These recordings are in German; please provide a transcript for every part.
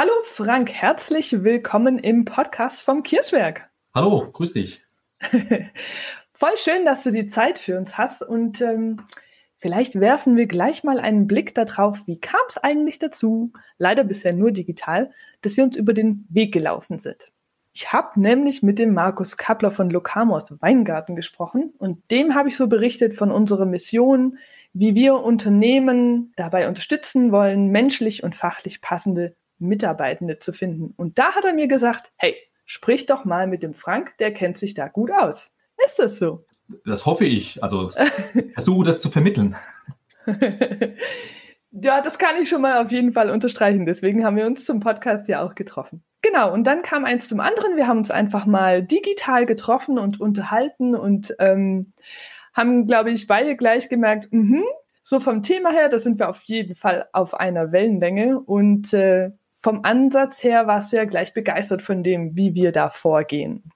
hallo Frank, herzlich willkommen im Podcast vom Kirschwerk. Hallo, grüß dich. Voll schön, dass du die Zeit für uns hast und ähm, vielleicht werfen wir gleich mal einen Blick darauf, wie kam es eigentlich dazu, leider bisher nur digital, dass wir uns über den Weg gelaufen sind. Ich habe nämlich mit dem Markus Kappler von Locamos Weingarten gesprochen und dem habe ich so berichtet von unserer Mission, wie wir Unternehmen dabei unterstützen wollen, menschlich und fachlich passende Mitarbeitende zu finden. Und da hat er mir gesagt, hey, sprich doch mal mit dem Frank, der kennt sich da gut aus. Ist das so? Das hoffe ich. Also versuche das zu vermitteln. ja, das kann ich schon mal auf jeden Fall unterstreichen. Deswegen haben wir uns zum Podcast ja auch getroffen. Genau, und dann kam eins zum anderen. Wir haben uns einfach mal digital getroffen und unterhalten und ähm, haben, glaube ich, beide gleich gemerkt, mh, so vom Thema her, da sind wir auf jeden Fall auf einer Wellenlänge. Und äh, vom Ansatz her warst du ja gleich begeistert von dem, wie wir da vorgehen.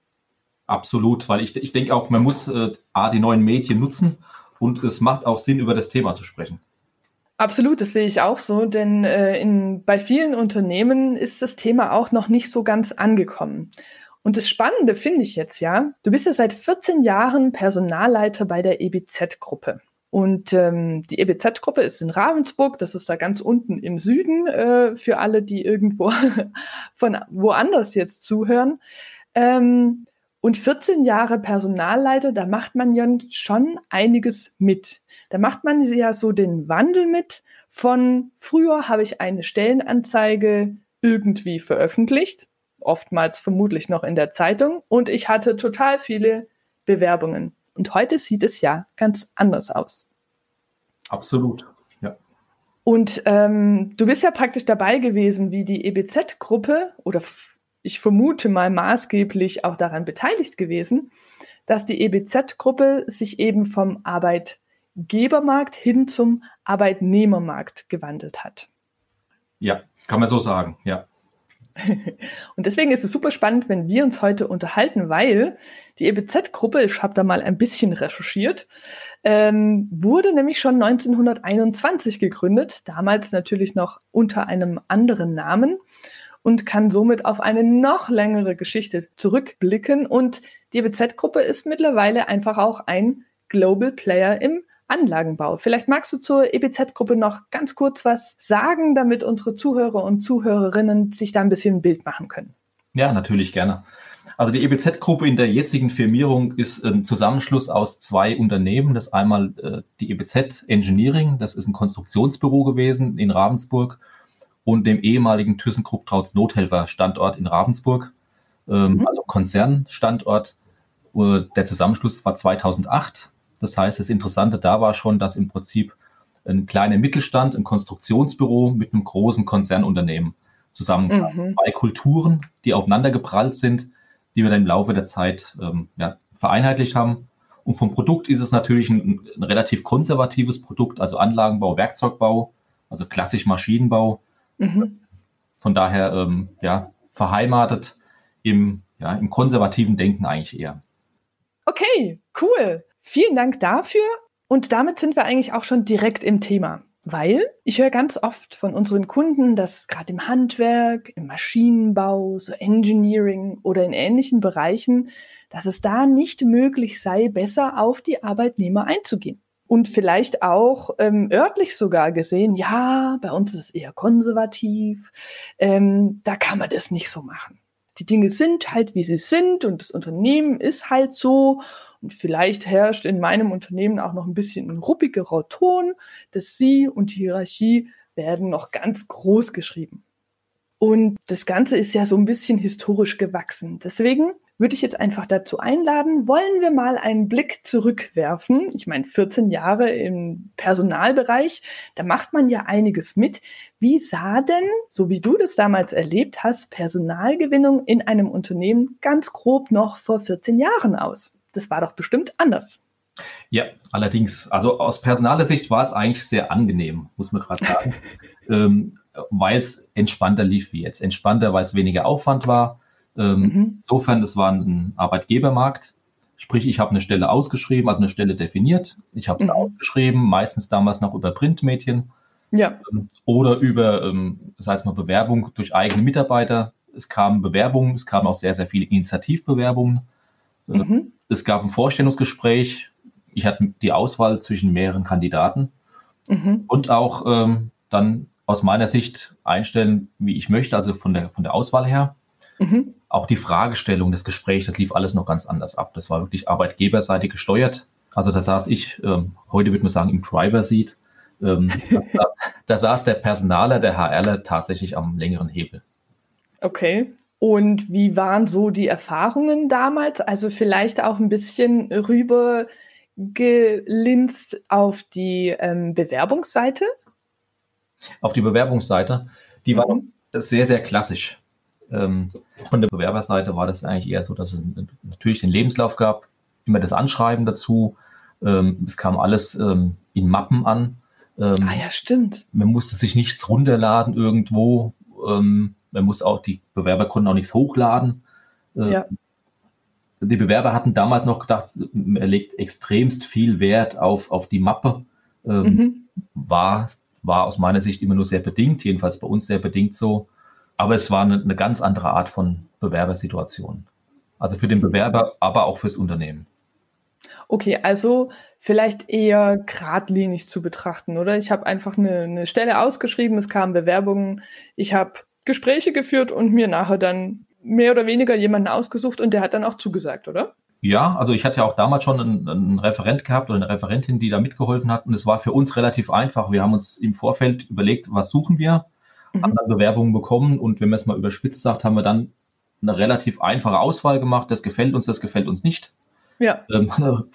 Absolut, weil ich, ich denke auch, man muss äh, A, die neuen Medien nutzen und es macht auch Sinn, über das Thema zu sprechen. Absolut, das sehe ich auch so, denn äh, in, bei vielen Unternehmen ist das Thema auch noch nicht so ganz angekommen. Und das Spannende finde ich jetzt ja, du bist ja seit 14 Jahren Personalleiter bei der EBZ-Gruppe. Und ähm, die EBZ-Gruppe ist in Ravensburg, das ist da ganz unten im Süden, äh, für alle, die irgendwo von woanders jetzt zuhören. Ähm, und 14 Jahre Personalleiter, da macht man ja schon einiges mit. Da macht man ja so den Wandel mit von früher habe ich eine Stellenanzeige irgendwie veröffentlicht, oftmals vermutlich noch in der Zeitung, und ich hatte total viele Bewerbungen. Und heute sieht es ja ganz anders aus. Absolut, ja. Und ähm, du bist ja praktisch dabei gewesen, wie die EBZ-Gruppe oder ich vermute mal maßgeblich auch daran beteiligt gewesen, dass die EBZ-Gruppe sich eben vom Arbeitgebermarkt hin zum Arbeitnehmermarkt gewandelt hat. Ja, kann man so sagen, ja. Und deswegen ist es super spannend, wenn wir uns heute unterhalten, weil die EBZ-Gruppe, ich habe da mal ein bisschen recherchiert, ähm, wurde nämlich schon 1921 gegründet, damals natürlich noch unter einem anderen Namen und kann somit auf eine noch längere Geschichte zurückblicken. Und die EBZ-Gruppe ist mittlerweile einfach auch ein Global Player im Anlagenbau. Vielleicht magst du zur EBZ-Gruppe noch ganz kurz was sagen, damit unsere Zuhörer und Zuhörerinnen sich da ein bisschen ein Bild machen können. Ja, natürlich gerne. Also die EBZ-Gruppe in der jetzigen Firmierung ist ein Zusammenschluss aus zwei Unternehmen. Das einmal äh, die EBZ Engineering, das ist ein Konstruktionsbüro gewesen in Ravensburg und dem ehemaligen ThyssenKrupp Trauts Nothelfer Standort in Ravensburg, ähm, mhm. also Konzernstandort. Äh, der Zusammenschluss war 2008 das heißt, das Interessante da war schon, dass im Prinzip ein kleiner Mittelstand, ein Konstruktionsbüro mit einem großen Konzernunternehmen zusammenkam. Mhm. Zwei Kulturen, die aufeinander geprallt sind, die wir dann im Laufe der Zeit ähm, ja, vereinheitlicht haben. Und vom Produkt ist es natürlich ein, ein, relativ konservatives Produkt, also Anlagenbau, Werkzeugbau, also klassisch Maschinenbau. Mhm. Von daher ähm, ja, verheimatet im, ja, im konservativen Denken eigentlich eher. Okay, cool. Vielen Dank dafür. Und damit sind wir eigentlich auch schon direkt im Thema. Weil ich höre ganz oft von unseren Kunden, dass gerade im Handwerk, im Maschinenbau, so Engineering oder in ähnlichen Bereichen, dass es da nicht möglich sei, besser auf die Arbeitnehmer einzugehen. Und vielleicht auch ähm, örtlich sogar gesehen, ja, bei uns ist es eher konservativ, ähm, da kann man das nicht so machen. Die Dinge sind halt, wie sie sind und das Unternehmen ist halt so und vielleicht herrscht in meinem Unternehmen auch noch ein bisschen ein ruppigerer Ton. Das Sie und die Hierarchie werden noch ganz groß geschrieben. Und das Ganze ist ja so ein bisschen historisch gewachsen. Deswegen würde ich jetzt einfach dazu einladen, wollen wir mal einen Blick zurückwerfen. Ich meine, 14 Jahre im Personalbereich, da macht man ja einiges mit. Wie sah denn, so wie du das damals erlebt hast, Personalgewinnung in einem Unternehmen ganz grob noch vor 14 Jahren aus? Das war doch bestimmt anders. Ja, allerdings. Also aus personaler Sicht war es eigentlich sehr angenehm, muss man gerade sagen, ähm, weil es entspannter lief wie jetzt. Entspannter, weil es weniger Aufwand war. Ähm, mhm. Insofern, es war ein Arbeitgebermarkt. Sprich, ich habe eine Stelle ausgeschrieben, also eine Stelle definiert. Ich habe es mhm. ausgeschrieben, meistens damals noch über Printmedien. Ja. Ähm, oder über, ähm, das heißt mal, Bewerbung durch eigene Mitarbeiter. Es kamen Bewerbungen, es kamen auch sehr, sehr viele Initiativbewerbungen. Äh, mhm. Es gab ein Vorstellungsgespräch. Ich hatte die Auswahl zwischen mehreren Kandidaten mhm. und auch ähm, dann aus meiner Sicht einstellen, wie ich möchte, also von der, von der Auswahl her. Mhm. Auch die Fragestellung des Gesprächs, das lief alles noch ganz anders ab. Das war wirklich arbeitgeberseitig gesteuert. Also da saß ich, ähm, heute würde man sagen, im Driver-Seat. Ähm, da, da saß der Personaler, der HRler tatsächlich am längeren Hebel. Okay. Und wie waren so die Erfahrungen damals? Also vielleicht auch ein bisschen rüber gelinst auf die ähm, Bewerbungsseite? Auf die Bewerbungsseite, die war mhm. sehr, sehr klassisch. Ähm, von der Bewerberseite war das eigentlich eher so, dass es natürlich den Lebenslauf gab, immer das Anschreiben dazu. Ähm, es kam alles ähm, in Mappen an. Ah ja, stimmt. Man musste sich nichts runterladen irgendwo. Man muss auch, die Bewerber konnten auch nichts hochladen. Ja. Die Bewerber hatten damals noch gedacht, er legt extremst viel Wert auf, auf die Mappe. Mhm. War, war aus meiner Sicht immer nur sehr bedingt, jedenfalls bei uns sehr bedingt so. Aber es war eine, eine ganz andere Art von Bewerbersituation. Also für den Bewerber, aber auch fürs Unternehmen. Okay, also vielleicht eher geradlinig zu betrachten, oder? Ich habe einfach eine, eine Stelle ausgeschrieben, es kamen Bewerbungen, ich habe Gespräche geführt und mir nachher dann mehr oder weniger jemanden ausgesucht und der hat dann auch zugesagt, oder? Ja, also ich hatte ja auch damals schon einen, einen, Referent gehabt oder eine Referentin, die da mitgeholfen hat und es war für uns relativ einfach. Wir haben uns im Vorfeld überlegt, was suchen wir mhm. haben dann Bewerbungen bekommen und wenn man es mal überspitzt sagt, haben wir dann eine relativ einfache Auswahl gemacht. Das gefällt uns, das gefällt uns nicht. Ja. Ähm,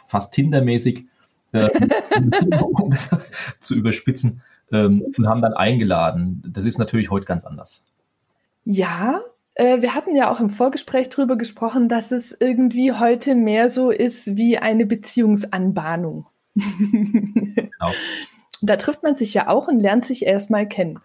fast Tinder-mäßig, äh, um das zu überspitzen, ähm, und haben dann eingeladen. Das ist natürlich heute ganz anders. Ja, äh, wir hatten ja auch im Vorgespräch darüber gesprochen, dass es irgendwie heute mehr so ist wie eine Beziehungsanbahnung. genau. Da trifft man sich ja auch und lernt sich erstmal kennen.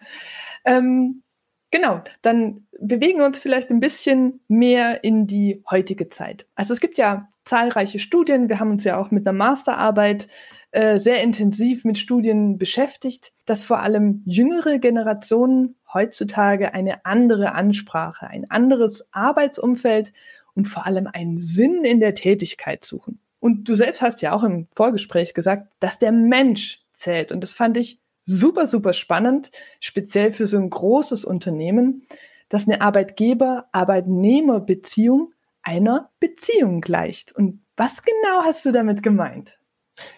Ähm, genau, dann bewegen wir uns vielleicht ein bisschen mehr in die heutige Zeit. Also es gibt ja zahlreiche Studien. Wir haben uns ja auch mit einer Masterarbeit äh, sehr intensiv mit Studien beschäftigt, dass vor allem jüngere Generationen heutzutage eine andere Ansprache, ein anderes Arbeitsumfeld und vor allem einen Sinn in der Tätigkeit suchen. Und du selbst hast ja auch im Vorgespräch gesagt, dass der Mensch zählt. Und das fand ich super, super spannend, speziell für so ein großes Unternehmen, dass eine Arbeitgeber-Arbeitnehmer-Beziehung einer Beziehung gleicht. Und was genau hast du damit gemeint?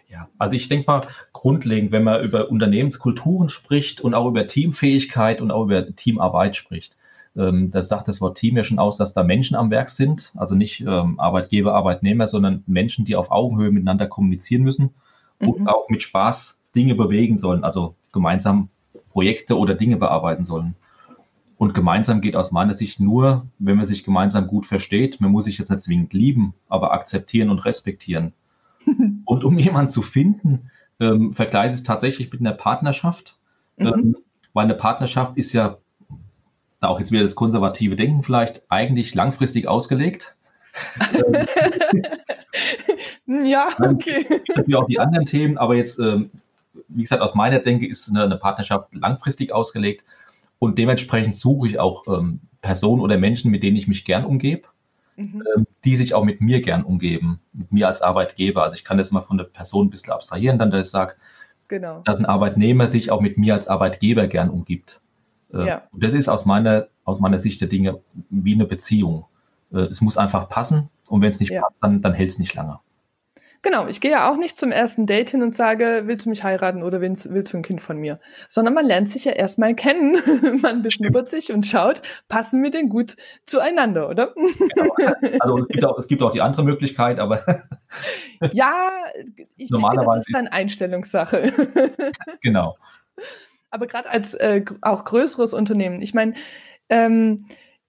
Ja, also ich denke mal, grundlegend, wenn man über Unternehmenskulturen spricht und auch über Teamfähigkeit und auch über Teamarbeit spricht, ähm, das sagt das Wort Team ja schon aus, dass da Menschen am Werk sind, also nicht ähm, Arbeitgeber, Arbeitnehmer, sondern Menschen, die auf Augenhöhe miteinander kommunizieren müssen mhm. und auch mit Spaß Dinge bewegen sollen, also gemeinsam Projekte oder Dinge bearbeiten sollen. Und gemeinsam geht aus meiner Sicht nur, wenn man sich gemeinsam gut versteht. Man muss sich jetzt nicht zwingend lieben, aber akzeptieren und respektieren. und um jemanden zu finden, ähm, vergleiche es tatsächlich mit einer Partnerschaft. Mhm. Ähm, weil eine Partnerschaft ist ja, auch jetzt wieder das konservative Denken vielleicht, eigentlich langfristig ausgelegt. ja, okay. Es gibt ja auch die anderen Themen, aber jetzt ähm, wie gesagt, aus meiner Denke ist eine, eine Partnerschaft langfristig ausgelegt und dementsprechend suche ich auch ähm, Personen oder Menschen, mit denen ich mich gern umgebe, mhm. ähm, die sich auch mit mir gern umgeben, mit mir als Arbeitgeber. Also ich kann das mal von der Person ein bisschen abstrahieren, dann, dass ich sage, genau. dass ein Arbeitnehmer sich auch mit mir als Arbeitgeber gern umgibt. Äh, ja. Und das ist aus meiner, aus meiner Sicht der Dinge wie eine Beziehung. Äh, es muss einfach passen und wenn es nicht ja. passt, dann, dann hält es nicht lange. Genau, ich gehe ja auch nicht zum ersten Date hin und sage, willst du mich heiraten oder willst, willst du ein Kind von mir? Sondern man lernt sich ja erstmal kennen. man beschnuppert sich und schaut, passen wir denn gut zueinander, oder? Genau. Also es gibt, auch, es gibt auch die andere Möglichkeit, aber. ja, ich Normalerweise denke, das ist dann Einstellungssache. genau. Aber gerade als äh, auch größeres Unternehmen, ich meine, ähm,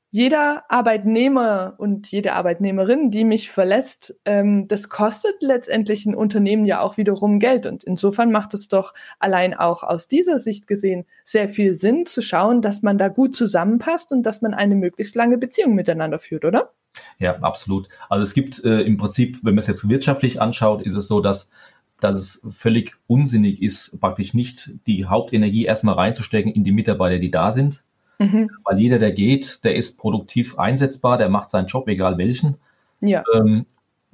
jeder Arbeitnehmer und jede Arbeitnehmerin, die mich verlässt, ähm, das kostet letztendlich ein Unternehmen ja auch wiederum Geld. Und insofern macht es doch allein auch aus dieser Sicht gesehen sehr viel Sinn zu schauen, dass man da gut zusammenpasst und dass man eine möglichst lange Beziehung miteinander führt, oder? Ja, absolut. Also es gibt äh, im Prinzip, wenn man es jetzt wirtschaftlich anschaut, ist es so, dass dass es völlig unsinnig ist, praktisch nicht die Hauptenergie erstmal reinzustecken in die Mitarbeiter, die da sind, Mhm. Weil jeder, der geht, der ist produktiv einsetzbar, der macht seinen Job, egal welchen. Ja. Ähm,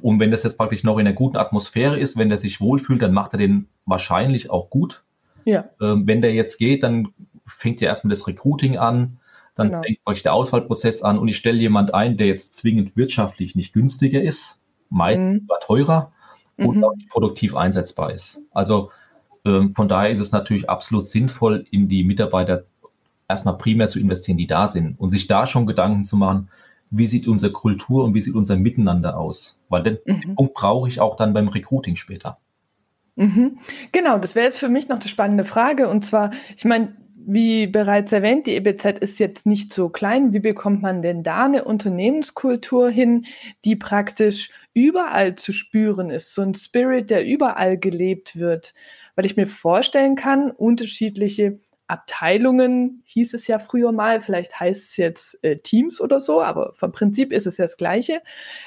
und wenn das jetzt praktisch noch in einer guten Atmosphäre ist, wenn der sich wohlfühlt, dann macht er den wahrscheinlich auch gut. Ja. Ähm, wenn der jetzt geht, dann fängt ja erstmal das Recruiting an, dann genau. fängt euch der Auswahlprozess an und ich stelle jemand ein, der jetzt zwingend wirtschaftlich nicht günstiger ist, meistens mhm. teurer und mhm. auch nicht produktiv einsetzbar ist. Also ähm, von daher ist es natürlich absolut sinnvoll, in die Mitarbeiter erstmal primär zu investieren, die da sind und sich da schon Gedanken zu machen, wie sieht unsere Kultur und wie sieht unser Miteinander aus? Weil den mhm. Punkt brauche ich auch dann beim Recruiting später. Mhm. Genau, das wäre jetzt für mich noch die spannende Frage. Und zwar, ich meine, wie bereits erwähnt, die EBZ ist jetzt nicht so klein. Wie bekommt man denn da eine Unternehmenskultur hin, die praktisch überall zu spüren ist? So ein Spirit, der überall gelebt wird. Weil ich mir vorstellen kann, unterschiedliche Abteilungen hieß es ja früher mal, vielleicht heißt es jetzt äh, Teams oder so, aber vom Prinzip ist es ja das Gleiche.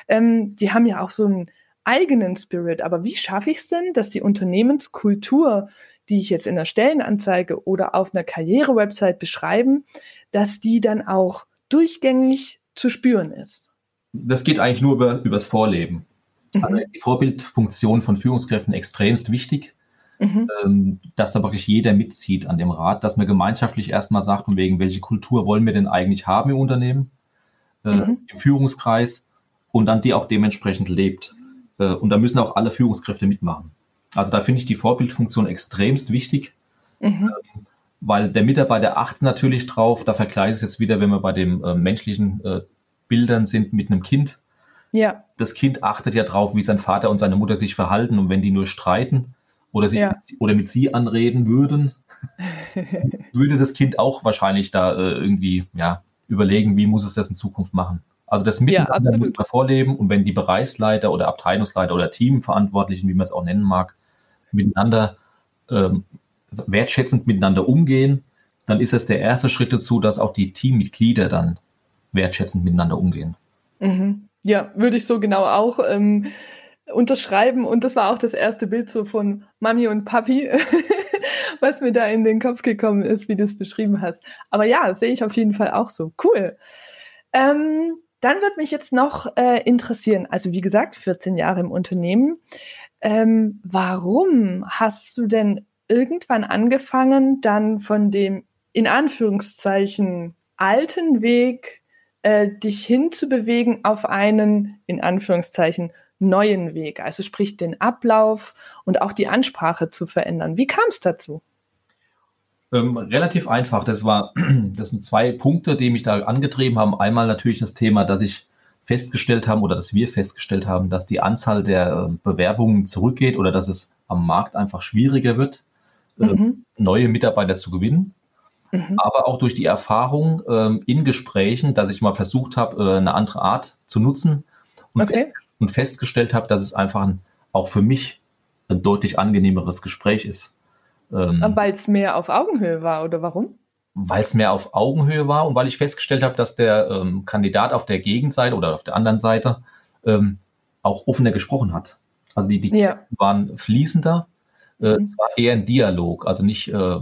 Ähm, die haben ja auch so einen eigenen Spirit. Aber wie schaffe ich es denn, dass die Unternehmenskultur, die ich jetzt in der Stellenanzeige oder auf einer Karriere-Website beschreiben, dass die dann auch durchgängig zu spüren ist? Das geht eigentlich nur über, übers Vorleben. Mhm. Also ist die Vorbildfunktion von Führungskräften extremst wichtig mhm. ähm, dass da wirklich jeder mitzieht an dem Rat, dass man gemeinschaftlich erstmal sagt, von wegen, welche Kultur wollen wir denn eigentlich haben im Unternehmen, äh, mhm. im Führungskreis und dann die auch dementsprechend lebt. Äh, und da müssen auch alle Führungskräfte mitmachen. Also da finde ich die Vorbildfunktion extremst wichtig. Mhm. Ähm, weil der Mitarbeiter achtet natürlich drauf, da vergleiche ich es jetzt wieder, wenn wir bei den äh, menschlichen äh, Bildern sind mit einem Kind. Ja. Das Kind achtet ja drauf, wie sein Vater und seine Mutter sich verhalten und wenn die nur streiten, oder, sich ja. mit, oder mit sie anreden würden, würde das Kind auch wahrscheinlich da äh, irgendwie ja, überlegen, wie muss es das in Zukunft machen. Also das Miteinander ja, muss man vorleben und wenn die Bereichsleiter oder Abteilungsleiter oder Teamverantwortlichen, wie man es auch nennen mag, miteinander ähm, wertschätzend miteinander umgehen, dann ist es der erste Schritt dazu, dass auch die Teammitglieder dann wertschätzend miteinander umgehen. Mhm. Ja, würde ich so genau auch ähm, unterschreiben. Und das war auch das erste Bild so von Mami und Papi, was mir da in den Kopf gekommen ist, wie du es beschrieben hast. Aber ja, sehe ich auf jeden Fall auch so. Cool. Ähm, dann wird mich jetzt noch äh, interessieren, also wie gesagt, 14 Jahre im Unternehmen. Ähm, warum hast du denn irgendwann angefangen, dann von dem in Anführungszeichen alten Weg äh, dich hinzubewegen auf einen in Anführungszeichen neuen Weg, also sprich den Ablauf und auch die Ansprache zu verändern. Wie kam es dazu? Ähm, relativ einfach. Das war, das sind zwei Punkte, die mich da angetrieben haben. Einmal natürlich das Thema, dass ich festgestellt haben oder dass wir festgestellt haben, dass die Anzahl der äh, Bewerbungen zurückgeht oder dass es am Markt einfach schwieriger wird, äh, mhm. neue Mitarbeiter zu gewinnen. Mhm. Aber auch durch die Erfahrung ähm, in Gesprächen, dass ich mal versucht habe, äh, eine andere Art zu nutzen und okay und festgestellt habe, dass es einfach ein, auch für mich ein deutlich angenehmeres Gespräch ist. Ähm, weil es mehr auf Augenhöhe war, oder warum? Weil es mehr auf Augenhöhe war und weil ich festgestellt habe, dass der ähm, Kandidat auf der Gegenseite oder auf der anderen Seite ähm, auch offener gesprochen hat. Also die, die ja. waren fließender. Äh, mhm. Es war eher ein Dialog, also nicht, äh,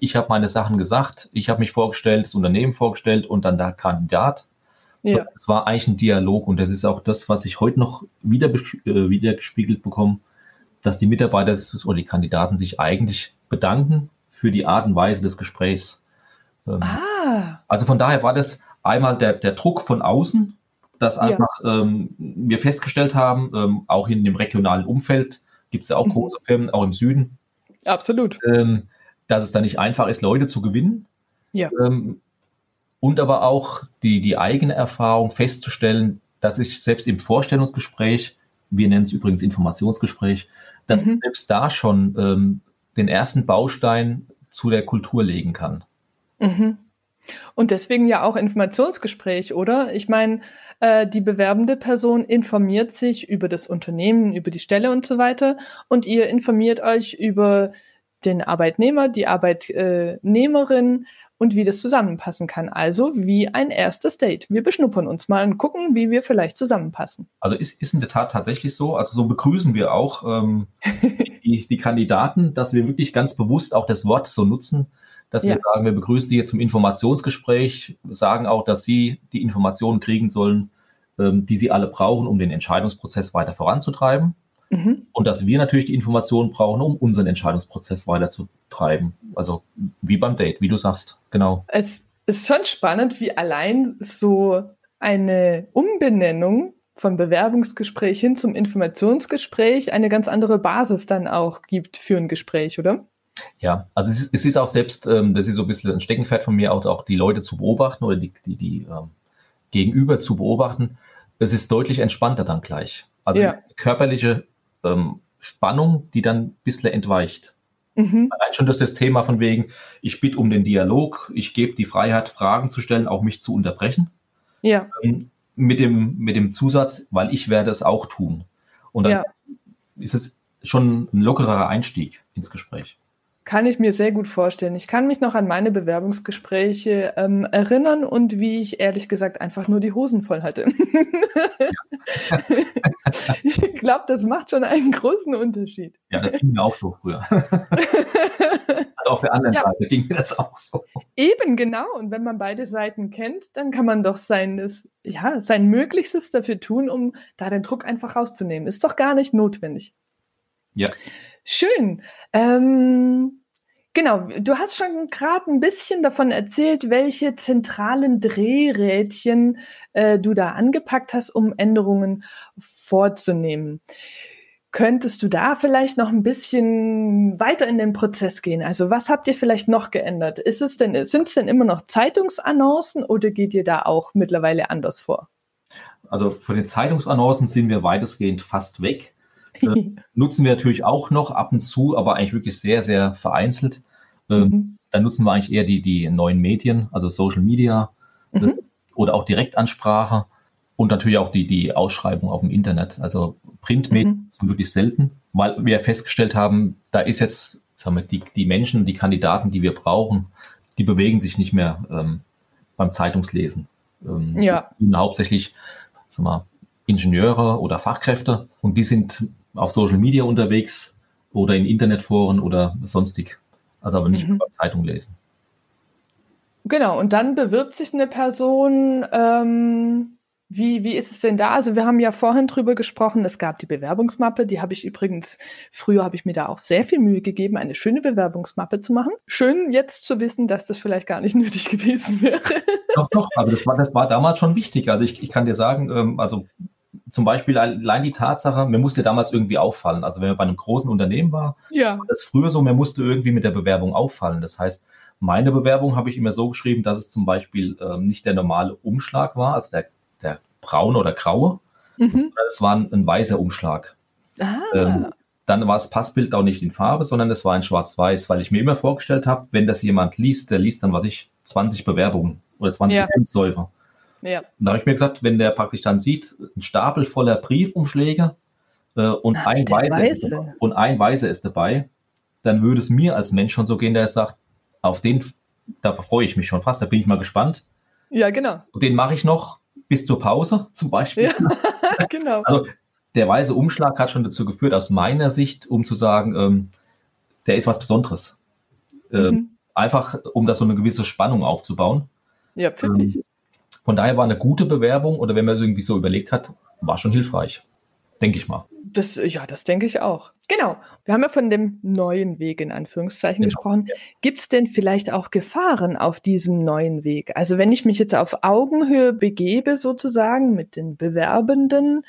ich habe meine Sachen gesagt, ich habe mich vorgestellt, das Unternehmen vorgestellt und dann der Kandidat, ja. Es war eigentlich ein Dialog und das ist auch das, was ich heute noch wieder, äh, wieder gespiegelt bekomme, dass die Mitarbeiter oder die Kandidaten sich eigentlich bedanken für die Art und Weise des Gesprächs. Ähm, ah. Also von daher war das einmal der, der Druck von außen, dass einfach ja. ähm, wir festgestellt haben, ähm, auch in dem regionalen Umfeld gibt es ja auch mhm. große Firmen, auch im Süden. Absolut. Ähm, dass es da nicht einfach ist, Leute zu gewinnen. Ja. Und aber auch die, die eigene Erfahrung festzustellen, dass ich selbst im Vorstellungsgespräch, wir nennen es übrigens Informationsgespräch, dass mhm. selbst da schon ähm, den ersten Baustein zu der Kultur legen kann. Mhm. Und deswegen ja auch Informationsgespräch, oder? Ich meine, äh, die bewerbende Person informiert sich über das Unternehmen, über die Stelle und so weiter. Und ihr informiert euch über den Arbeitnehmer, die Arbeitnehmerin und wie das zusammenpassen kann. Also wie ein erstes Date. Wir beschnuppern uns mal und gucken, wie wir vielleicht zusammenpassen. Also ist, ist in der Tat tatsächlich so. Also so begrüßen wir auch ähm, die, die Kandidaten, dass wir wirklich ganz bewusst auch das Wort so nutzen, dass ja. wir sagen, wir begrüßen Sie jetzt zum Informationsgespräch, sagen auch, dass Sie die Informationen kriegen sollen, ähm, die Sie alle brauchen, um den Entscheidungsprozess weiter voranzutreiben. Mhm. Und dass wir natürlich die Informationen brauchen, um unseren Entscheidungsprozess weiterzutreiben. Also wie beim Date, wie du sagst, genau. Es ist schon spannend, wie allein so eine Umbenennung vom Bewerbungsgespräch hin zum Informationsgespräch eine ganz andere Basis dann auch gibt für ein Gespräch, oder? Ja, also es ist, es ist auch selbst, ähm, das ist so ein bisschen ein Steckenpferd von mir, auch, auch die Leute zu beobachten oder die, die, die ähm, Gegenüber zu beobachten. Es ist deutlich entspannter dann gleich. Also ja. körperliche ähm, Spannung, die dann ein bisschen entweicht. Mhm. Allein schon durch das Thema von wegen, ich bitte um den Dialog, ich gebe die Freiheit, Fragen zu stellen, auch mich zu unterbrechen. Ja. Ähm, mit, dem, mit dem Zusatz, weil ich werde es auch tun. Und dann ja. ist es schon ein lockerer Einstieg ins Gespräch. Kann ich mir sehr gut vorstellen. Ich kann mich noch an meine Bewerbungsgespräche ähm, erinnern und wie ich ehrlich gesagt einfach nur die Hosen voll hatte. ich glaube, das macht schon einen großen Unterschied. Ja, das ging mir auch so früher. also auf der anderen ja. Seite ging mir das auch so. Eben, genau. Und wenn man beide Seiten kennt, dann kann man doch sein, ja, sein Möglichstes dafür tun, um da den Druck einfach rauszunehmen. Ist doch gar nicht notwendig. Ja. Schön. Ähm, genau, du hast schon gerade ein bisschen davon erzählt, welche zentralen Drehrädchen äh, du da angepackt hast, um Änderungen vorzunehmen. Könntest du da vielleicht noch ein bisschen weiter in den Prozess gehen? Also was habt ihr vielleicht noch geändert? Ist es denn, sind es denn immer noch Zeitungsannoncen oder geht ihr da auch mittlerweile anders vor? Also von den Zeitungsannoncen sind wir weitestgehend fast weg. Äh, nutzen wir natürlich auch noch ab und zu, aber eigentlich wirklich sehr, sehr vereinzelt. Ähm, mhm. Dann nutzen wir eigentlich eher die, die neuen Medien, also Social Media äh, mhm. oder auch Direktansprache und natürlich auch die, die Ausschreibung auf dem Internet. Also Printmedien mhm. sind wirklich selten, weil wir festgestellt haben, da ist jetzt, sagen wir, die, die Menschen, die Kandidaten, die wir brauchen, die bewegen sich nicht mehr ähm, beim Zeitungslesen. Ähm, ja. Hauptsächlich, sagen wir, Ingenieure oder Fachkräfte und die sind auf Social Media unterwegs oder in Internetforen oder sonstig. Also aber nicht mhm. über Zeitung lesen. Genau, und dann bewirbt sich eine Person. Ähm, wie, wie ist es denn da? Also wir haben ja vorhin drüber gesprochen, es gab die Bewerbungsmappe, die habe ich übrigens, früher habe ich mir da auch sehr viel Mühe gegeben, eine schöne Bewerbungsmappe zu machen. Schön jetzt zu wissen, dass das vielleicht gar nicht nötig gewesen wäre. Doch, doch, aber das war, das war damals schon wichtig. Also ich, ich kann dir sagen, ähm, also zum Beispiel allein die Tatsache, mir musste damals irgendwie auffallen. Also wenn man bei einem großen Unternehmen war, ja. war das früher so, mir musste irgendwie mit der Bewerbung auffallen. Das heißt, meine Bewerbung habe ich immer so geschrieben, dass es zum Beispiel ähm, nicht der normale Umschlag war, also der, der braune oder graue, mhm. es war ein, ein, weißer Umschlag. Ah. Ähm, dann war das Passbild auch nicht in Farbe, sondern es war in schwarz-weiß, weil ich mir immer vorgestellt habe, wenn das jemand liest, der liest dann, was ich, 20 Bewerbungen oder 20 ja. Lebensläufe. Ja. Da habe ich mir gesagt, wenn der praktisch dann sieht, ein Stapel voller Briefumschläge äh, und, ah, ein Weiser ist, und ein Weiser ist dabei, dann würde es mir als Mensch schon so gehen, der sagt, auf den, da freue ich mich schon fast, da bin ich mal gespannt. Ja, genau. Und den mache ich noch bis zur Pause zum Beispiel. Ja, genau. Also der weiße Umschlag hat schon dazu geführt, aus meiner Sicht, um zu sagen, ähm, der ist was Besonderes. Ähm, mhm. Einfach, um da so eine gewisse Spannung aufzubauen. Ja, pfiffig. Ähm, von daher war eine gute Bewerbung oder wenn man irgendwie so überlegt hat, war schon hilfreich. Denke ich mal. Das, ja, das denke ich auch. Genau. Wir haben ja von dem neuen Weg in Anführungszeichen genau. gesprochen. Gibt es denn vielleicht auch Gefahren auf diesem neuen Weg? Also wenn ich mich jetzt auf Augenhöhe begebe, sozusagen mit den Bewerbenden,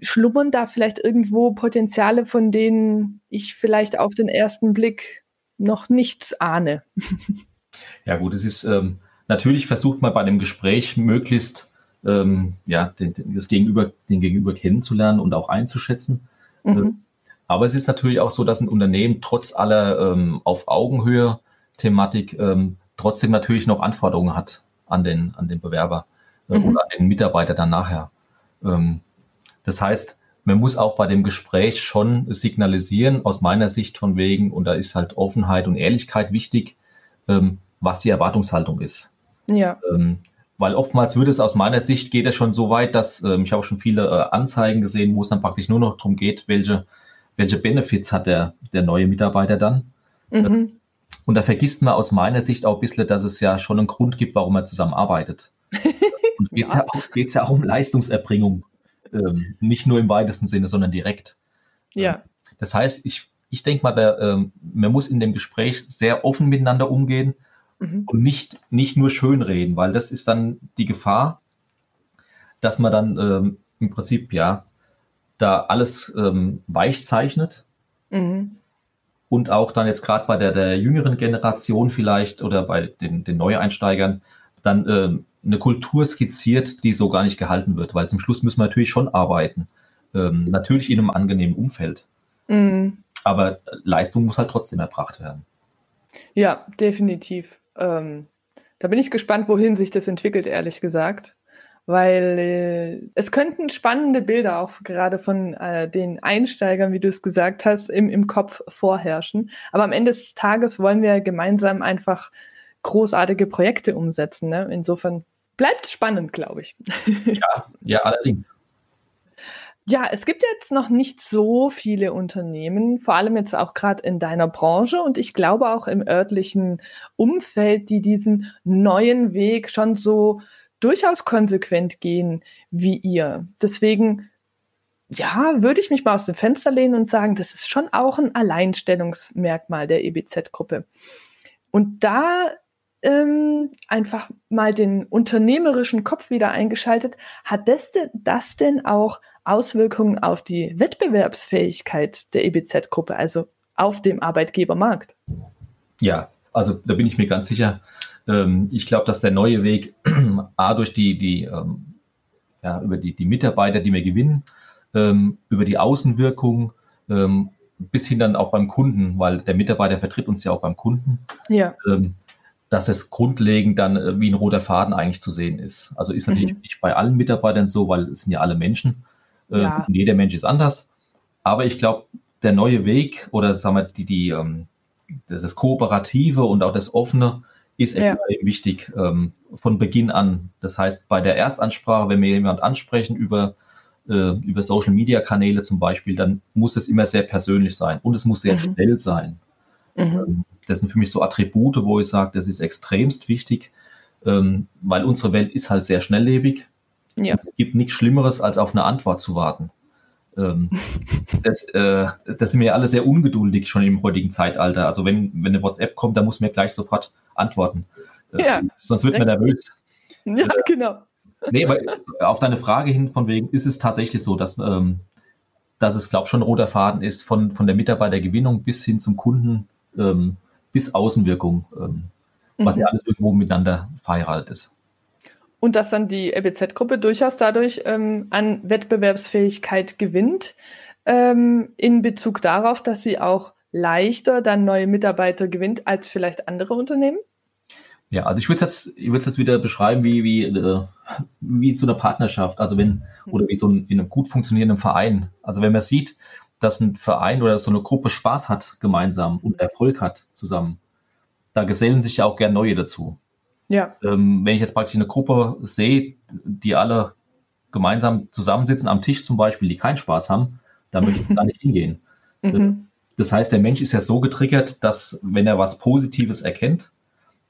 schlummern da vielleicht irgendwo Potenziale, von denen ich vielleicht auf den ersten Blick noch nichts ahne? Ja gut, es ist ähm, natürlich versucht man bei dem Gespräch möglichst ähm, ja, den, das Gegenüber, den Gegenüber kennenzulernen und auch einzuschätzen. Mhm. Ähm, aber es ist natürlich auch so, dass ein Unternehmen trotz aller ähm, auf Augenhöhe Thematik ähm, trotzdem natürlich noch Anforderungen hat an den, an den Bewerber äh, mhm. oder an den Mitarbeiter dann nachher. Ähm, das heißt, man muss auch bei dem Gespräch schon signalisieren, aus meiner Sicht von wegen, und da ist halt Offenheit und Ehrlichkeit wichtig, ähm, was die Erwartungshaltung ist. Ja. Ähm, weil oftmals würde es aus meiner Sicht geht es schon so weit, dass ähm, ich habe auch schon viele äh, Anzeigen gesehen, wo es dann praktisch nur noch darum geht, welche, welche Benefits hat der, der neue Mitarbeiter dann. Mhm. Ähm, und da vergisst man aus meiner Sicht auch ein bisschen, dass es ja schon einen Grund gibt, warum man zusammenarbeitet. Und geht es ja. ja, ja, auch um Leistungserbringung. Ähm, nicht nur im weitesten Sinne, sondern direkt. Ja. Ähm, das heißt, ich, ich denke mal, der, ähm, man muss in dem Gespräch sehr offen miteinander umgehen mhm. und nicht, nicht nur schönreden, weil das ist dann die Gefahr, dass man dann ähm, im Prinzip ja da alles ähm, weich zeichnet. Mhm. Und auch dann jetzt gerade bei der, der jüngeren Generation vielleicht oder bei den, den Neueinsteigern dann ähm, eine Kultur skizziert, die so gar nicht gehalten wird, weil zum Schluss müssen wir natürlich schon arbeiten. Ähm, natürlich in einem angenehmen Umfeld. Mhm. Aber Leistung muss halt trotzdem erbracht werden. Ja, definitiv. Ähm, da bin ich gespannt, wohin sich das entwickelt, ehrlich gesagt. Weil äh, es könnten spannende Bilder auch gerade von äh, den Einsteigern, wie du es gesagt hast, im, im Kopf vorherrschen. Aber am Ende des Tages wollen wir gemeinsam einfach großartige Projekte umsetzen. Ne? Insofern bleibt spannend, glaube ich. Ja, ja, allerdings. Ja, es gibt jetzt noch nicht so viele Unternehmen, vor allem jetzt auch gerade in deiner Branche und ich glaube auch im örtlichen Umfeld, die diesen neuen Weg schon so durchaus konsequent gehen wie ihr. Deswegen, ja, würde ich mich mal aus dem Fenster lehnen und sagen, das ist schon auch ein Alleinstellungsmerkmal der EBZ-Gruppe. Und da ähm, einfach mal den unternehmerischen Kopf wieder eingeschaltet. Hat das, das denn auch Auswirkungen auf die Wettbewerbsfähigkeit der EBZ-Gruppe, also auf dem Arbeitgebermarkt? Ja, also da bin ich mir ganz sicher. Ähm, ich glaube, dass der neue Weg A durch die, die ähm, ja, über die, die Mitarbeiter, die wir gewinnen, ähm, über die Außenwirkung bis hin dann auch beim Kunden, weil der Mitarbeiter vertritt uns ja auch beim Kunden. Ja dass es grundlegend dann äh, wie ein roter Faden eigentlich zu sehen ist. Also ist natürlich mhm. nicht bei allen Mitarbeitern so, weil es sind ja alle Menschen. Äh, ja. jeder Mensch ist anders. Aber ich glaube, der neue Weg oder sagen wir, die, die, ähm, das Kooperative und auch das Offene ist extrem ja. wichtig ähm, von Beginn an. Das heißt, bei der Erstansprache, wenn wir jemand ansprechen über, äh, über Social Media Kanäle zum Beispiel, dann muss es immer sehr persönlich sein und es muss sehr mhm. schnell sein. Mhm. Ähm, das sind für mich so Attribute, wo ich sage, das ist extremst wichtig, ähm, weil unsere Welt ist halt sehr schnelllebig. Ja. Es gibt nichts Schlimmeres, als auf eine Antwort zu warten. Ähm, das, äh, das sind wir ja alle sehr ungeduldig schon im heutigen Zeitalter. Also wenn, wenn eine WhatsApp kommt, dann muss man gleich sofort antworten. Äh, ja, sonst wird man nervös. Ja, äh, genau. Nee, aber auf deine Frage hin, von wegen, ist es tatsächlich so, dass, ähm, dass es, glaube ich, schon ein roter Faden ist, von, von der Mitarbeitergewinnung bis hin zum Kunden, ähm, bis Außenwirkung, ähm, mhm. was ja alles irgendwo miteinander verheiratet ist. Und dass dann die EBZ-Gruppe durchaus dadurch ähm, an Wettbewerbsfähigkeit gewinnt, ähm, in Bezug darauf, dass sie auch leichter dann neue Mitarbeiter gewinnt als vielleicht andere Unternehmen? Ja, also ich würde es jetzt, ich würde jetzt wieder beschreiben wie, wie, äh, wie zu einer Partnerschaft, also wenn, mhm. oder wie so ein, in einem gut funktionierenden Verein. Also wenn man sieht, dass ein Verein oder so eine Gruppe Spaß hat gemeinsam und Erfolg hat zusammen, da gesellen sich ja auch gern neue dazu. Ja. Ähm, wenn ich jetzt praktisch eine Gruppe sehe, die alle gemeinsam zusammensitzen am Tisch zum Beispiel, die keinen Spaß haben, da möchte ich gar nicht hingehen. Mhm. Das heißt, der Mensch ist ja so getriggert, dass wenn er was Positives erkennt,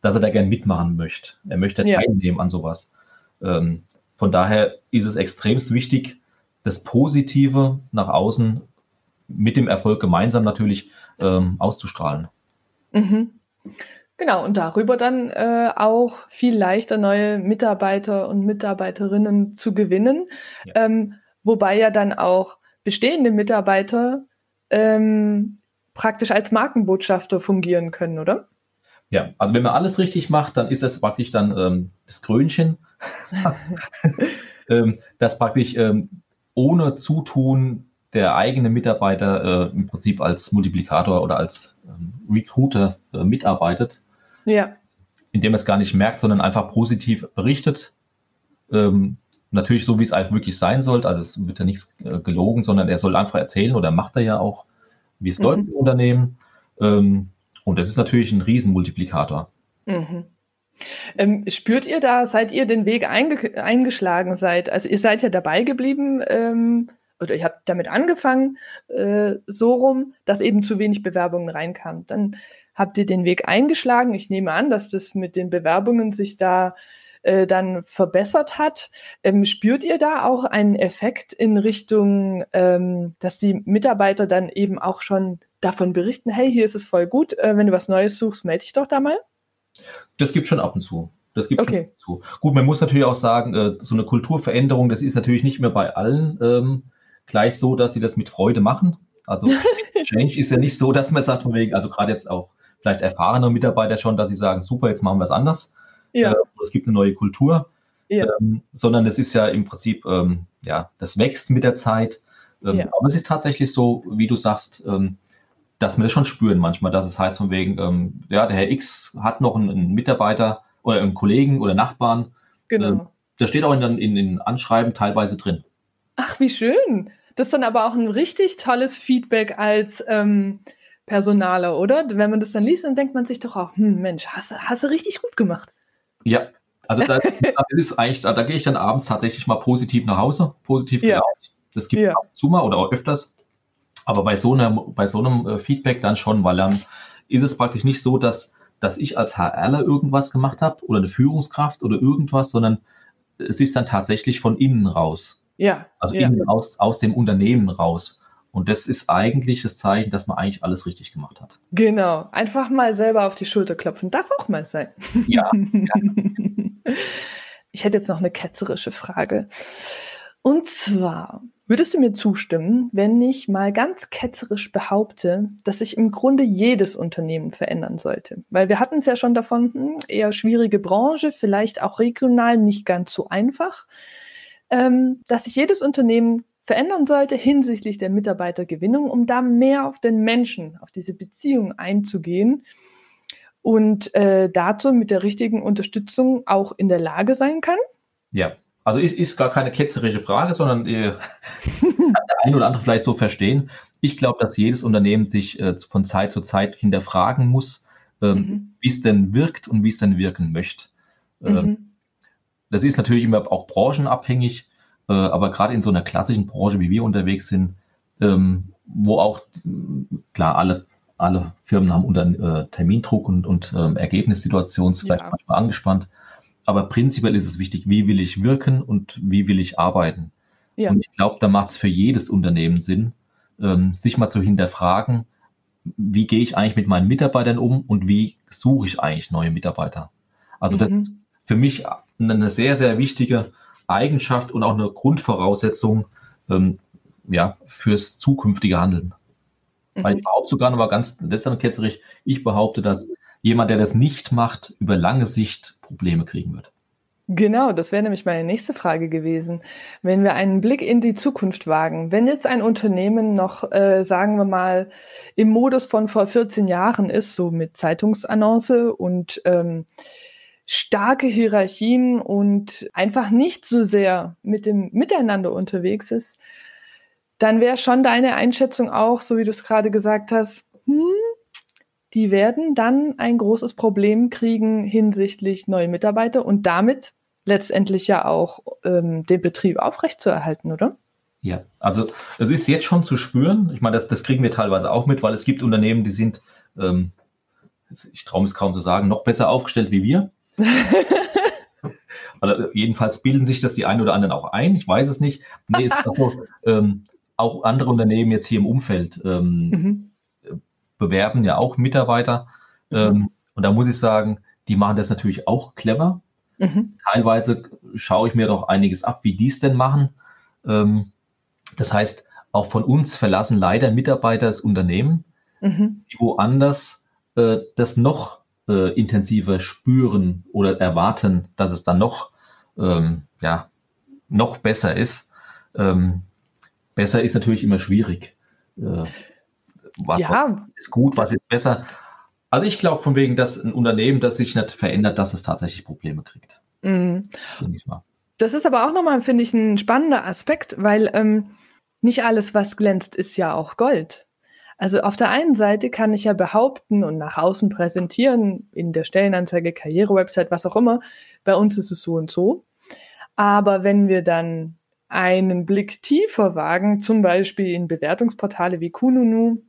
dass er da gern mitmachen möchte. Er möchte ja. teilnehmen an sowas. Ähm, von daher ist es extremst wichtig, das Positive nach außen mit dem Erfolg gemeinsam natürlich ähm, auszustrahlen. Mhm. Genau, und darüber dann äh, auch viel leichter neue Mitarbeiter und Mitarbeiterinnen zu gewinnen, ja. ähm, wobei ja dann auch bestehende Mitarbeiter ähm, praktisch als Markenbotschafter fungieren können, oder? Ja, also wenn man alles richtig macht, dann ist das praktisch dann ähm, das Krönchen, ähm, das praktisch ähm, ohne Zutun der eigene Mitarbeiter äh, im Prinzip als Multiplikator oder als ähm, Recruiter äh, mitarbeitet. Ja. Indem er es gar nicht merkt, sondern einfach positiv berichtet. Ähm, natürlich so, wie es eigentlich wirklich sein sollte. Also es wird ja nichts äh, gelogen, sondern er soll einfach erzählen oder macht er ja auch, wie es mhm. läuft im Unternehmen. Ähm, und das ist natürlich ein Riesenmultiplikator. Mhm. Ähm, spürt ihr da, seit ihr den Weg einge eingeschlagen seid? Also ihr seid ja dabei geblieben ähm, oder ihr habt damit angefangen, äh, so rum, dass eben zu wenig Bewerbungen reinkamen. Dann habt ihr den Weg eingeschlagen. Ich nehme an, dass das mit den Bewerbungen sich da äh, dann verbessert hat. Ähm, spürt ihr da auch einen Effekt in Richtung, ähm, dass die Mitarbeiter dann eben auch schon davon berichten, hey, hier ist es voll gut, äh, wenn du was Neues suchst, melde dich doch da mal? Das gibt schon ab und zu. Das gibt okay. schon zu. Gut, man muss natürlich auch sagen, äh, so eine Kulturveränderung, das ist natürlich nicht mehr bei allen ähm, gleich so, dass sie das mit Freude machen. Also Change ist ja nicht so, dass man sagt, von wegen, also gerade jetzt auch vielleicht erfahrene Mitarbeiter schon, dass sie sagen, super, jetzt machen wir es anders. Ja. Äh, es gibt eine neue Kultur. Ja. Ähm, sondern es ist ja im Prinzip, ähm, ja, das wächst mit der Zeit. Ähm, ja. Aber es ist tatsächlich so, wie du sagst, ähm, dass wir das schon spüren manchmal, dass es heißt von wegen, ähm, ja, der Herr X hat noch einen, einen Mitarbeiter oder einen Kollegen oder Nachbarn. Genau. Ähm, das steht auch in, in, in Anschreiben teilweise drin. Ach, wie schön. Das ist dann aber auch ein richtig tolles Feedback als ähm, Personaler, oder? Wenn man das dann liest, dann denkt man sich doch auch, hm, Mensch, hast, hast du richtig gut gemacht. Ja, also da, ist eigentlich, da, da, gehe ich dann abends tatsächlich mal positiv nach Hause, positiv ja. Das gibt es ja. ab und zu mal oder auch öfters. Aber bei so, einer, bei so einem äh, Feedback dann schon, weil dann ist es praktisch nicht so, dass, dass ich als HRler irgendwas gemacht habe oder eine Führungskraft oder irgendwas, sondern es ist dann tatsächlich von innen raus. Ja. Also ja. innen aus, aus dem Unternehmen raus. Und das ist eigentlich das Zeichen, dass man eigentlich alles richtig gemacht hat. Genau. Einfach mal selber auf die Schulter klopfen. Darf auch mal sein. Ja. ich hätte jetzt noch eine ketzerische Frage. Und zwar, würdest du mir zustimmen, wenn ich mal ganz ketzerisch behaupte, dass sich im Grunde jedes Unternehmen verändern sollte? Weil wir hatten es ja schon davon, hm, eher schwierige Branche, vielleicht auch regional nicht ganz so einfach, ähm, dass sich jedes Unternehmen verändern sollte hinsichtlich der Mitarbeitergewinnung, um da mehr auf den Menschen, auf diese Beziehung einzugehen und äh, dazu mit der richtigen Unterstützung auch in der Lage sein kann? Ja, also ist, ist gar keine ketzerische Frage, sondern äh, kann der ein oder andere vielleicht so verstehen. Ich glaube, dass jedes Unternehmen sich äh, von Zeit zu Zeit hinterfragen muss, ähm, mhm. wie es denn wirkt und wie es denn wirken möchte. Ähm, mhm. Das ist natürlich immer auch branchenabhängig, äh, aber gerade in so einer klassischen Branche, wie wir unterwegs sind, ähm, wo auch, klar, alle, alle Firmen haben unter äh, Termindruck und, und ähm, Ergebnissituationen vielleicht ja. manchmal angespannt. Aber prinzipiell ist es wichtig, wie will ich wirken und wie will ich arbeiten. Ja. Und ich glaube, da macht es für jedes Unternehmen Sinn, ähm, sich mal zu hinterfragen, wie gehe ich eigentlich mit meinen Mitarbeitern um und wie suche ich eigentlich neue Mitarbeiter. Also mhm. das ist für mich eine sehr, sehr wichtige Eigenschaft und auch eine Grundvoraussetzung ähm, ja, fürs zukünftige Handeln. Mhm. Weil ich behaupte sogar noch mal ganz, dann ketzerig, ich behaupte, dass jemand, der das nicht macht, über lange Sicht Probleme kriegen wird. Genau, das wäre nämlich meine nächste Frage gewesen. Wenn wir einen Blick in die Zukunft wagen, wenn jetzt ein Unternehmen noch, äh, sagen wir mal, im Modus von vor 14 Jahren ist, so mit Zeitungsannonce und ähm, starke Hierarchien und einfach nicht so sehr mit dem Miteinander unterwegs ist, dann wäre schon deine Einschätzung auch, so wie du es gerade gesagt hast, hm, die werden dann ein großes Problem kriegen hinsichtlich neue Mitarbeiter und damit letztendlich ja auch ähm, den Betrieb aufrechtzuerhalten, oder? Ja, also es ist jetzt schon zu spüren. Ich meine, das, das kriegen wir teilweise auch mit, weil es gibt Unternehmen, die sind, ähm, ich traue es kaum zu sagen, noch besser aufgestellt wie wir. Also jedenfalls bilden sich das die einen oder anderen auch ein. Ich weiß es nicht. Nee, ist so, ähm, auch andere Unternehmen jetzt hier im Umfeld ähm, mhm. bewerben ja auch Mitarbeiter. Mhm. Ähm, und da muss ich sagen, die machen das natürlich auch clever. Mhm. Teilweise schaue ich mir doch einiges ab, wie die es denn machen. Ähm, das heißt, auch von uns verlassen leider Mitarbeiter das Unternehmen, mhm. die woanders äh, das noch äh, intensiver spüren oder erwarten, dass es dann noch, ähm, ja, noch besser ist. Ähm, besser ist natürlich immer schwierig. Äh, was, ja. ist gut, was ist besser? Also ich glaube von wegen, dass ein Unternehmen, das sich nicht verändert, dass es tatsächlich Probleme kriegt. Mhm. Das ist aber auch nochmal, finde ich, ein spannender Aspekt, weil ähm, nicht alles, was glänzt, ist ja auch Gold. Also auf der einen Seite kann ich ja behaupten und nach außen präsentieren, in der Stellenanzeige, Karrierewebsite, was auch immer, bei uns ist es so und so. Aber wenn wir dann einen Blick tiefer wagen, zum Beispiel in Bewertungsportale wie Kununu,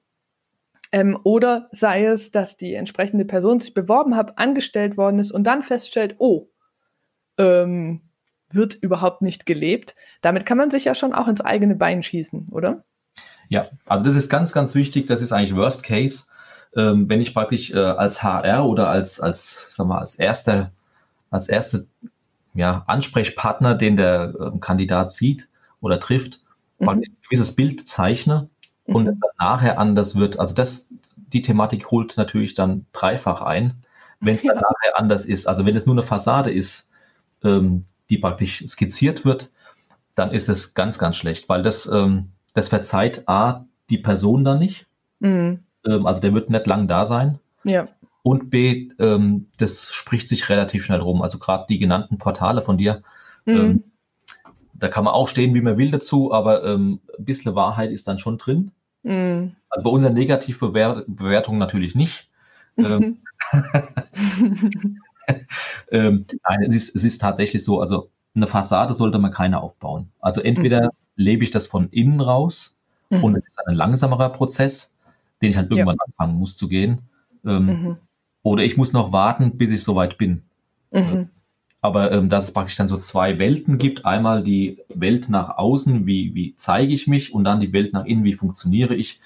ähm, oder sei es, dass die entsprechende Person sich beworben hat, angestellt worden ist und dann feststellt, oh, ähm, wird überhaupt nicht gelebt. Damit kann man sich ja schon auch ins eigene Bein schießen, oder? Ja, also das ist ganz, ganz wichtig. Das ist eigentlich Worst Case. Ähm, wenn ich praktisch äh, als HR oder als, als, sag mal, als erster, als erste ja, Ansprechpartner, den der äh, Kandidat sieht oder trifft, mhm. ein gewisses Bild zeichne mhm. und nachher anders wird. Also das, die Thematik holt natürlich dann dreifach ein, wenn es ja. dann nachher anders ist. Also wenn es nur eine Fassade ist, ähm, die praktisch skizziert wird, dann ist es ganz, ganz schlecht, weil das, ähm, das verzeiht A, die Person dann nicht. Mhm. Ähm, also der wird nicht lang da sein. Ja. Und B, ähm, das spricht sich relativ schnell rum. Also gerade die genannten Portale von dir, mhm. ähm, da kann man auch stehen, wie man will dazu, aber ähm, ein bisschen Wahrheit ist dann schon drin. Mhm. Also bei unseren Negativbewertungen natürlich nicht. Ähm, ähm, nein, es ist, es ist tatsächlich so, also eine Fassade sollte man keine aufbauen. Also entweder mhm. Lebe ich das von innen raus mhm. und es ist ein langsamerer Prozess, den ich halt irgendwann ja. anfangen muss zu gehen. Ähm, mhm. Oder ich muss noch warten, bis ich soweit bin. Mhm. Aber ähm, dass es praktisch dann so zwei Welten gibt. Einmal die Welt nach außen, wie, wie zeige ich mich, und dann die Welt nach innen, wie funktioniere ich.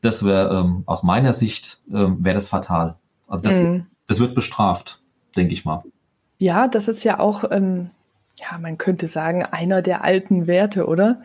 Das wäre ähm, aus meiner Sicht, ähm, wäre das fatal. Also das, mhm. das wird bestraft denke ich mal. Ja, das ist ja auch, ähm, ja, man könnte sagen, einer der alten Werte, oder?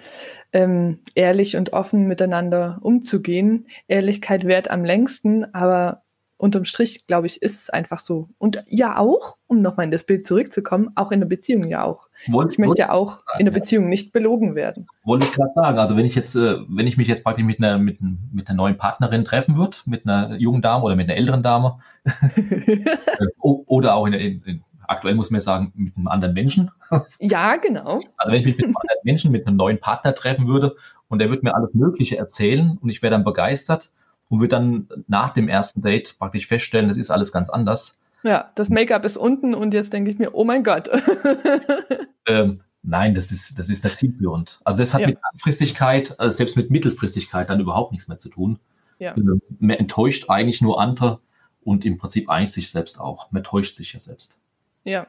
Ähm, ehrlich und offen miteinander umzugehen. Ehrlichkeit wert am längsten, aber unterm Strich, glaube ich, ist es einfach so. Und ja auch, um nochmal in das Bild zurückzukommen, auch in der Beziehung ja auch. Wollt, ich möchte ja auch in der Beziehung nicht belogen werden. Wollte ich gerade sagen. Also wenn ich jetzt, äh, wenn ich mich jetzt praktisch mit einer, mit, mit einer neuen Partnerin treffen würde, mit einer jungen Dame oder mit einer älteren Dame, äh, oder auch in, in, in, aktuell muss man sagen, mit einem anderen Menschen. Ja, genau. Also wenn ich mich mit einem anderen Menschen, mit einem neuen Partner treffen würde und der würde mir alles Mögliche erzählen und ich wäre dann begeistert, und wird dann nach dem ersten Date praktisch feststellen, das ist alles ganz anders. Ja, das Make-up ist unten und jetzt denke ich mir, oh mein Gott. ähm, nein, das ist, das ist nicht zielführend. Also das hat ja. mit Langfristigkeit, also selbst mit Mittelfristigkeit dann überhaupt nichts mehr zu tun. Ja. Ähm, man enttäuscht eigentlich nur andere und im Prinzip eigentlich sich selbst auch. Man täuscht sich ja selbst. Ja,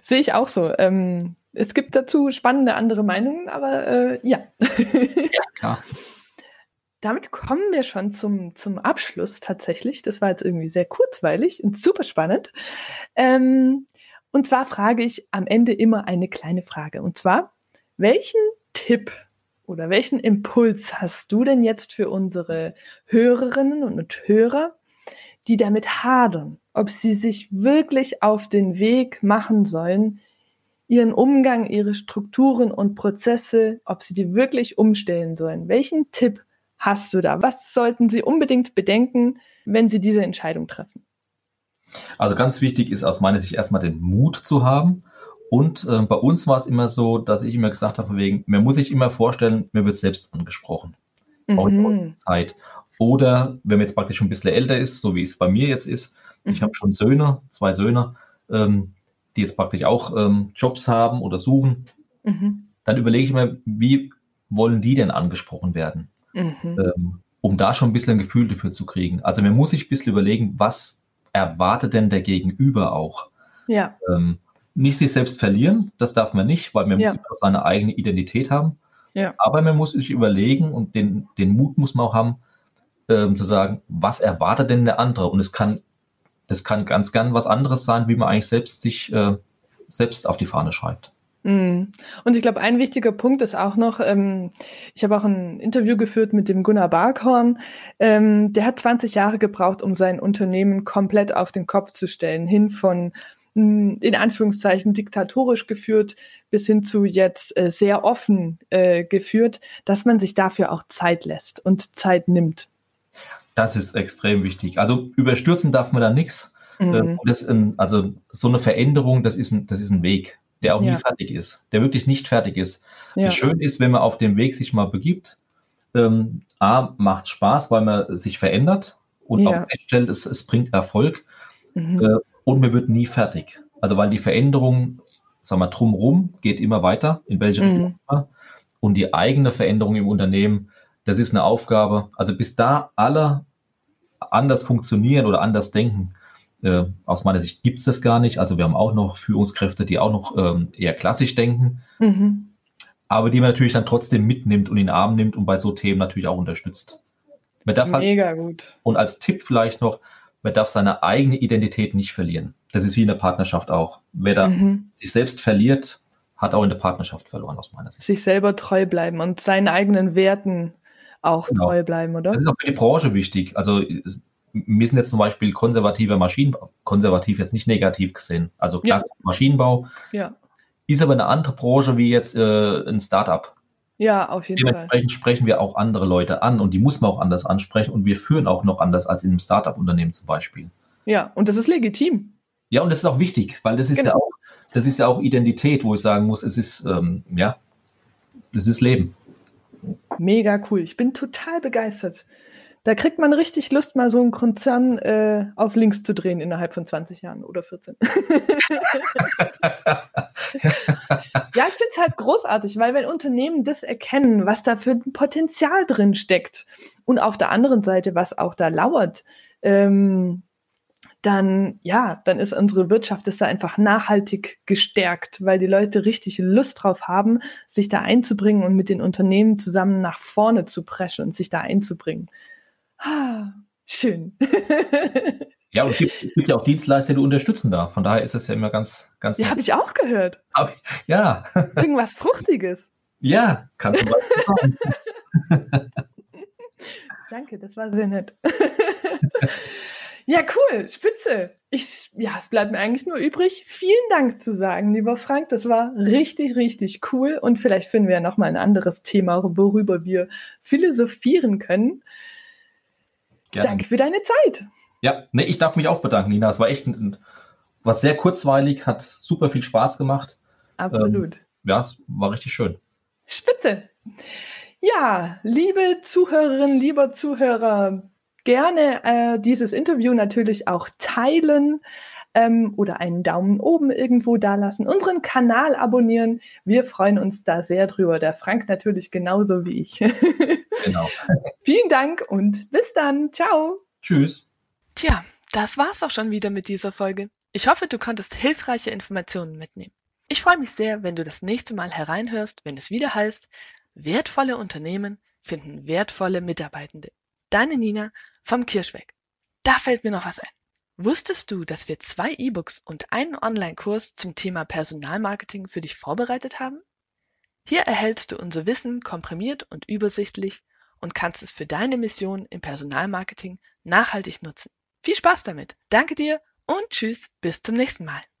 sehe ich auch so. Ähm, es gibt dazu spannende andere Meinungen, aber äh, ja. ja, klar damit kommen wir schon zum, zum Abschluss tatsächlich. Das war jetzt irgendwie sehr kurzweilig und super spannend. Ähm, und zwar frage ich am Ende immer eine kleine Frage. Und zwar, welchen Tipp oder welchen Impuls hast du denn jetzt für unsere Hörerinnen und Hörer, die damit hadern, ob sie sich wirklich auf den Weg machen sollen, ihren Umgang, ihre Strukturen und Prozesse, ob sie die wirklich umstellen sollen? Welchen Tipp hast du da? Was sollten Sie unbedingt bedenken, wenn Sie diese Entscheidung treffen? Also ganz wichtig ist aus meiner Sicht erstmal den Mut zu haben. Und äh, bei uns war es immer so, dass ich immer gesagt habe, von wegen, man muss sich immer vorstellen, mir wird selbst angesprochen. Mhm. Zeit. Oder wenn man jetzt praktisch schon ein bisschen älter ist, so wie es bei mir jetzt ist, mhm. ich habe schon Söhne, zwei Söhne, ähm, die jetzt praktisch auch ähm, Jobs haben oder suchen, mhm. dann überlege ich mir, wie wollen die denn angesprochen werden? mhm. ähm, um da schon ein bisschen ein Gefühl dafür zu kriegen. Also man muss sich ein bisschen überlegen, was erwartet denn der Gegenüber auch? Ja. Ähm, nicht sich selbst verlieren, das darf man nicht, weil man Ja. muss auch seine eigene Identität haben. Ja. Aber man muss sich überlegen und den, den Mut muss man auch haben, ähm, zu sagen, was erwartet denn der andere? Und es kann, das kann ganz gern was anderes sein, wie man eigentlich selbst sich äh, selbst auf die Fahne schreibt. Mm. Und ich glaube, ein wichtiger Punkt ist auch noch, ähm, ich habe auch ein Interview geführt mit dem Gunnar Barkhorn. Ähm, der hat 20 Jahre gebraucht, um sein Unternehmen komplett auf den Kopf zu stellen, hin von mh, in Anführungszeichen diktatorisch geführt bis hin zu jetzt äh, sehr offen äh, geführt, dass man sich dafür auch Zeit lässt und Zeit nimmt. Das ist extrem wichtig. Also überstürzen darf man da nichts. Mhm. Ähm, ein, also so eine Veränderung, das ist ein, das ist ein Weg, der auch Ja. nie fertig ist, der wirklich nicht fertig ist. Ja. Schön ist, wenn man auf dem Weg sich mal begibt. Ähm, A, macht Spaß, weil man sich verändert und Ja. auch feststellt, es, es bringt Erfolg Mhm. äh, und man wird nie fertig. Also weil die Veränderung, sag mal, drumrum geht immer weiter, in welche Mhm. Richtung immer. Und die eigene Veränderung im Unternehmen, das ist eine Aufgabe. Also bis da alle anders funktionieren oder anders denken, äh, aus meiner Sicht gibt's das gar nicht. Also wir haben auch noch Führungskräfte, die auch noch ähm, eher klassisch denken, Mhm. aber die man natürlich dann trotzdem mitnimmt und in den Arm nimmt und bei so Themen natürlich auch unterstützt. Man darf halt, Mega gut. und als Tipp vielleicht noch, man darf seine eigene Identität nicht verlieren. Das ist wie in der Partnerschaft auch. Wer da Mhm. sich selbst verliert, hat auch in der Partnerschaft verloren, aus meiner Sicht. Sich selber treu bleiben und seinen eigenen Werten auch Genau. treu bleiben, oder? Das ist auch für die Branche wichtig. Also wir sind jetzt zum Beispiel konservativer Maschinenbau, konservativ jetzt nicht negativ gesehen, also Ja. klassischer Maschinenbau, Ja. ist aber eine andere Branche wie jetzt äh, ein Startup. Ja, auf jeden Fall. Dementsprechend sprechen wir auch andere Leute an und die muss man auch anders ansprechen und wir führen auch noch anders als in einem Startup-Unternehmen zum Beispiel. Ja, und das ist legitim. Ja, und das ist auch wichtig, weil das ist Genau. ja auch, das ist ja auch Identität, wo ich sagen muss, es ist, ähm, ja, das ist Leben. Mega cool. Ich bin total begeistert. Da kriegt man richtig Lust, mal so einen Konzern äh, auf links zu drehen innerhalb von 20 Jahren oder 14. ja, ich finde es halt großartig, weil wenn Unternehmen das erkennen, was da für ein Potenzial drin steckt und auf der anderen Seite, was auch da lauert, ähm, dann, ja, dann ist unsere Wirtschaft ist da einfach nachhaltig gestärkt, weil die Leute richtig Lust drauf haben, sich da einzubringen und mit den Unternehmen zusammen nach vorne zu preschen und sich da einzubringen. Ah, schön. Ja, und es gibt, es gibt ja auch Dienstleister, die unterstützen da. Von daher ist es ja immer ganz, ganz ja, habe ich auch gehört. Aber- ja, Irgendwas Fruchtiges. ja, kannst du was sagen. Danke, das war sehr nett. ja, cool, spitze. Ich, ja, es bleibt mir eigentlich nur übrig, vielen Dank zu sagen, lieber Frank. Das war richtig, richtig cool. Und vielleicht finden wir ja nochmal ein anderes Thema, worüber wir philosophieren können. Gerne. Danke für deine Zeit. Ja, nee, ich darf mich auch bedanken, Nina. Es war echt ein, ein, was sehr kurzweilig, hat super viel Spaß gemacht. Absolut. Ja, es war richtig schön. Spitze. Ja, liebe Zuhörerinnen, lieber Zuhörer, gerne äh, dieses Interview natürlich auch teilen ähm, oder einen Daumen oben irgendwo dalassen, unseren Kanal abonnieren. Wir freuen uns da sehr drüber. Der Frank natürlich genauso wie ich. Genau. Vielen Dank und bis dann. Ciao. Tschüss. Tja, das war's auch schon wieder mit dieser Folge. Ich hoffe, du konntest hilfreiche Informationen mitnehmen. Ich freue mich sehr, wenn du das nächste Mal hereinhörst, wenn es wieder heißt, wertvolle Unternehmen finden wertvolle Mitarbeitende. Deine Nina vom Kirschweg. Da fällt mir noch was ein. Wusstest du, dass wir zwei E-Books und einen Online-Kurs zum Thema Personalmarketing für dich vorbereitet haben? Hier erhältst du unser Wissen komprimiert und übersichtlich und kannst es für deine Mission im Personalmarketing nachhaltig nutzen. Viel Spaß damit. Danke dir und tschüss, bis zum nächsten Mal.